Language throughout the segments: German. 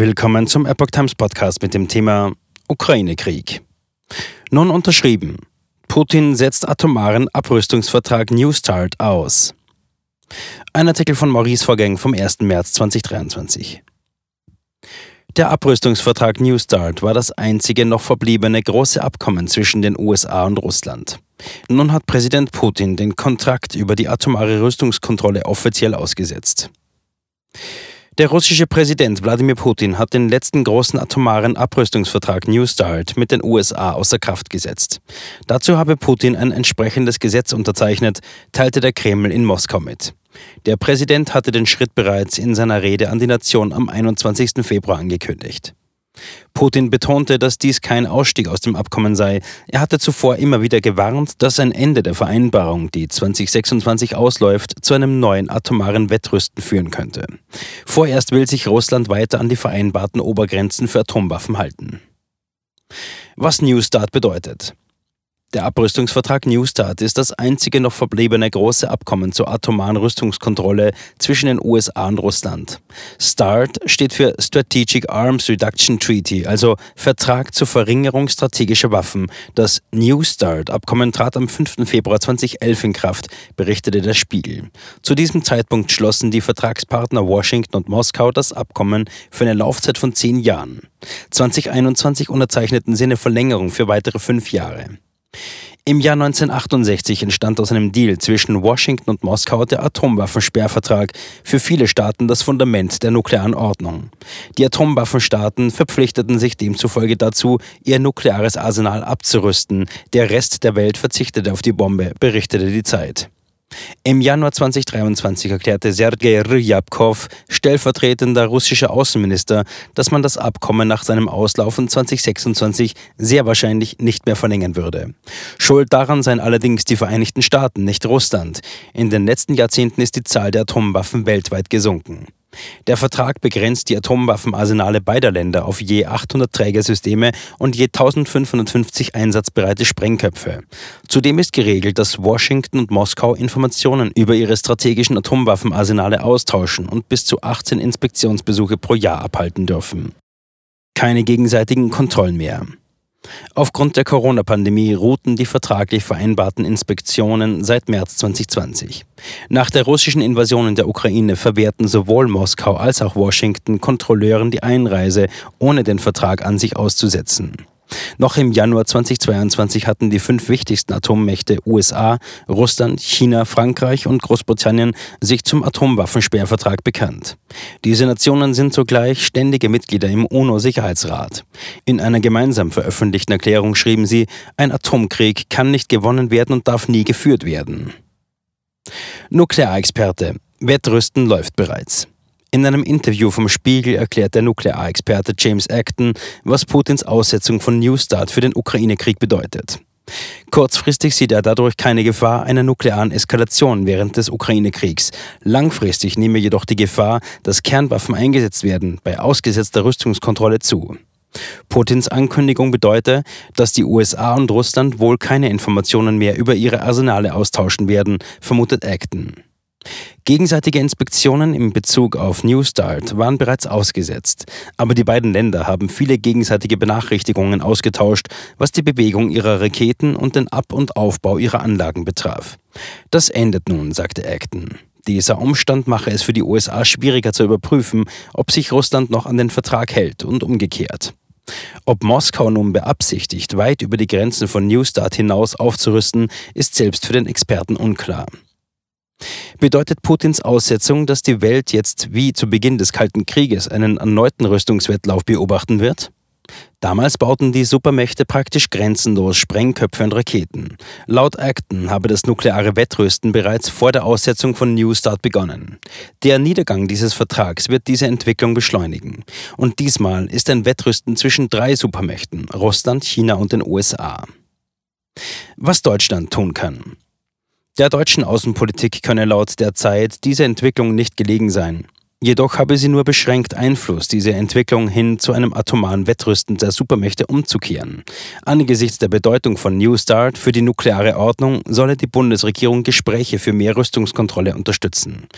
Willkommen zum Epoch Times Podcast mit dem Thema Ukraine-Krieg. Nun unterschrieben. Putin setzt atomaren Abrüstungsvertrag New Start aus. Ein Artikel von Maurice Vorgäng vom 1. März 2023. Der Abrüstungsvertrag New Start war das einzige noch verbliebene große Abkommen zwischen den USA und Russland. Nun hat Präsident Putin den Kontrakt über die atomare Rüstungskontrolle offiziell ausgesetzt. Der russische Präsident Wladimir Putin hat den letzten großen atomaren Abrüstungsvertrag New START mit den USA außer Kraft gesetzt. Dazu habe Putin ein entsprechendes Gesetz unterzeichnet, teilte der Kreml in Moskau mit. Der Präsident hatte den Schritt bereits in seiner Rede an die Nation am 21. Februar angekündigt. Putin betonte, dass dies kein Ausstieg aus dem Abkommen sei. Er hatte zuvor immer wieder gewarnt, dass ein Ende der Vereinbarung, die 2026 ausläuft, zu einem neuen atomaren Wettrüsten führen könnte. Vorerst will sich Russland weiter an die vereinbarten Obergrenzen für Atomwaffen halten. Was New Start bedeutet. Der Abrüstungsvertrag New Start ist das einzige noch verbliebene große Abkommen zur atomaren Rüstungskontrolle zwischen den USA und Russland. START steht für Strategic Arms Reduction Treaty, also Vertrag zur Verringerung strategischer Waffen. Das New Start-Abkommen trat am 5. Februar 2011 in Kraft, berichtete der Spiegel. Zu diesem Zeitpunkt schlossen die Vertragspartner Washington und Moskau das Abkommen für eine Laufzeit von zehn Jahren. 2021 unterzeichneten sie eine Verlängerung für weitere fünf Jahre. Im Jahr 1968 entstand aus einem Deal zwischen Washington und Moskau der Atomwaffensperrvertrag, für viele Staaten das Fundament der nuklearen Ordnung. Die Atomwaffenstaaten verpflichteten sich demzufolge dazu, ihr nukleares Arsenal abzurüsten. Der Rest der Welt verzichtete auf die Bombe, berichtete die Zeit. Im Januar 2023 erklärte Sergei Ryabkov, stellvertretender russischer Außenminister, dass man das Abkommen nach seinem Auslaufen 2026 sehr wahrscheinlich nicht mehr verlängern würde. Schuld daran seien allerdings die Vereinigten Staaten, nicht Russland. In den letzten Jahrzehnten ist die Zahl der Atomwaffen weltweit gesunken. Der Vertrag begrenzt die Atomwaffenarsenale beider Länder auf je 800 Trägersysteme und je 1550 einsatzbereite Sprengköpfe. Zudem ist geregelt, dass Washington und Moskau Informationen über ihre strategischen Atomwaffenarsenale austauschen und bis zu 18 Inspektionsbesuche pro Jahr abhalten dürfen. Keine gegenseitigen Kontrollen mehr. Aufgrund der Corona-Pandemie ruhten die vertraglich vereinbarten Inspektionen seit März 2020. Nach der russischen Invasion in der Ukraine verwehrten sowohl Moskau als auch Washington Kontrolleuren die Einreise, ohne den Vertrag an sich auszusetzen. Noch im Januar 2022 hatten die fünf wichtigsten Atommächte USA, Russland, China, Frankreich und Großbritannien sich zum Atomwaffensperrvertrag bekannt. Diese Nationen sind zugleich ständige Mitglieder im UNO-Sicherheitsrat. In einer gemeinsam veröffentlichten Erklärung schrieben sie, ein Atomkrieg kann nicht gewonnen werden und darf nie geführt werden. Nuklearexperte. Wettrüsten läuft bereits. In einem Interview vom Spiegel erklärt der Nuklearexperte James Acton, was Putins Aussetzung von New Start für den Ukraine-Krieg bedeutet. Kurzfristig sieht er dadurch keine Gefahr einer nuklearen Eskalation während des Ukraine-Kriegs. Langfristig nehme jedoch die Gefahr, dass Kernwaffen eingesetzt werden, bei ausgesetzter Rüstungskontrolle zu. Putins Ankündigung bedeutet, dass die USA und Russland wohl keine Informationen mehr über ihre Arsenale austauschen werden, vermutet Acton. Gegenseitige Inspektionen in Bezug auf New Start waren bereits ausgesetzt, aber die beiden Länder haben viele gegenseitige Benachrichtigungen ausgetauscht, was die Bewegung ihrer Raketen und den Ab- und Aufbau ihrer Anlagen betraf. Das endet nun, sagte Acton. Dieser Umstand mache es für die USA schwieriger zu überprüfen, ob sich Russland noch an den Vertrag hält und umgekehrt. Ob Moskau nun beabsichtigt, weit über die Grenzen von New Start hinaus aufzurüsten, ist selbst für den Experten unklar. Bedeutet Putins Aussetzung, dass die Welt jetzt wie zu Beginn des Kalten Krieges einen erneuten Rüstungswettlauf beobachten wird? Damals bauten die Supermächte praktisch grenzenlos Sprengköpfe und Raketen. Laut Acton habe das nukleare Wettrüsten bereits vor der Aussetzung von New Start begonnen. Der Niedergang dieses Vertrags wird diese Entwicklung beschleunigen. Und diesmal ist ein Wettrüsten zwischen drei Supermächten, Russland, China und den USA. Was Deutschland tun kann. Der deutschen Außenpolitik könne laut der Zeit diese Entwicklung nicht gelegen sein. Jedoch habe sie nur beschränkt Einfluss, diese Entwicklung hin zu einem atomaren Wettrüsten der Supermächte umzukehren. Angesichts der Bedeutung von New Start für die nukleare Ordnung solle die Bundesregierung Gespräche für mehr Rüstungskontrolle unterstützen.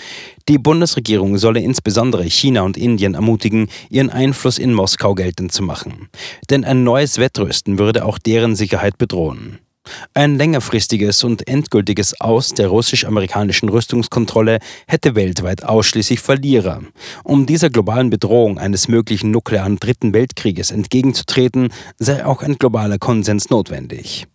Die Bundesregierung solle insbesondere China und Indien ermutigen, ihren Einfluss in Moskau geltend zu machen. Denn ein neues Wettrüsten würde auch deren Sicherheit bedrohen. Ein längerfristiges und endgültiges Aus der russisch-amerikanischen Rüstungskontrolle hätte weltweit ausschließlich Verlierer. Um dieser globalen Bedrohung eines möglichen nuklearen Dritten Weltkrieges entgegenzutreten, sei auch ein globaler Konsens notwendig.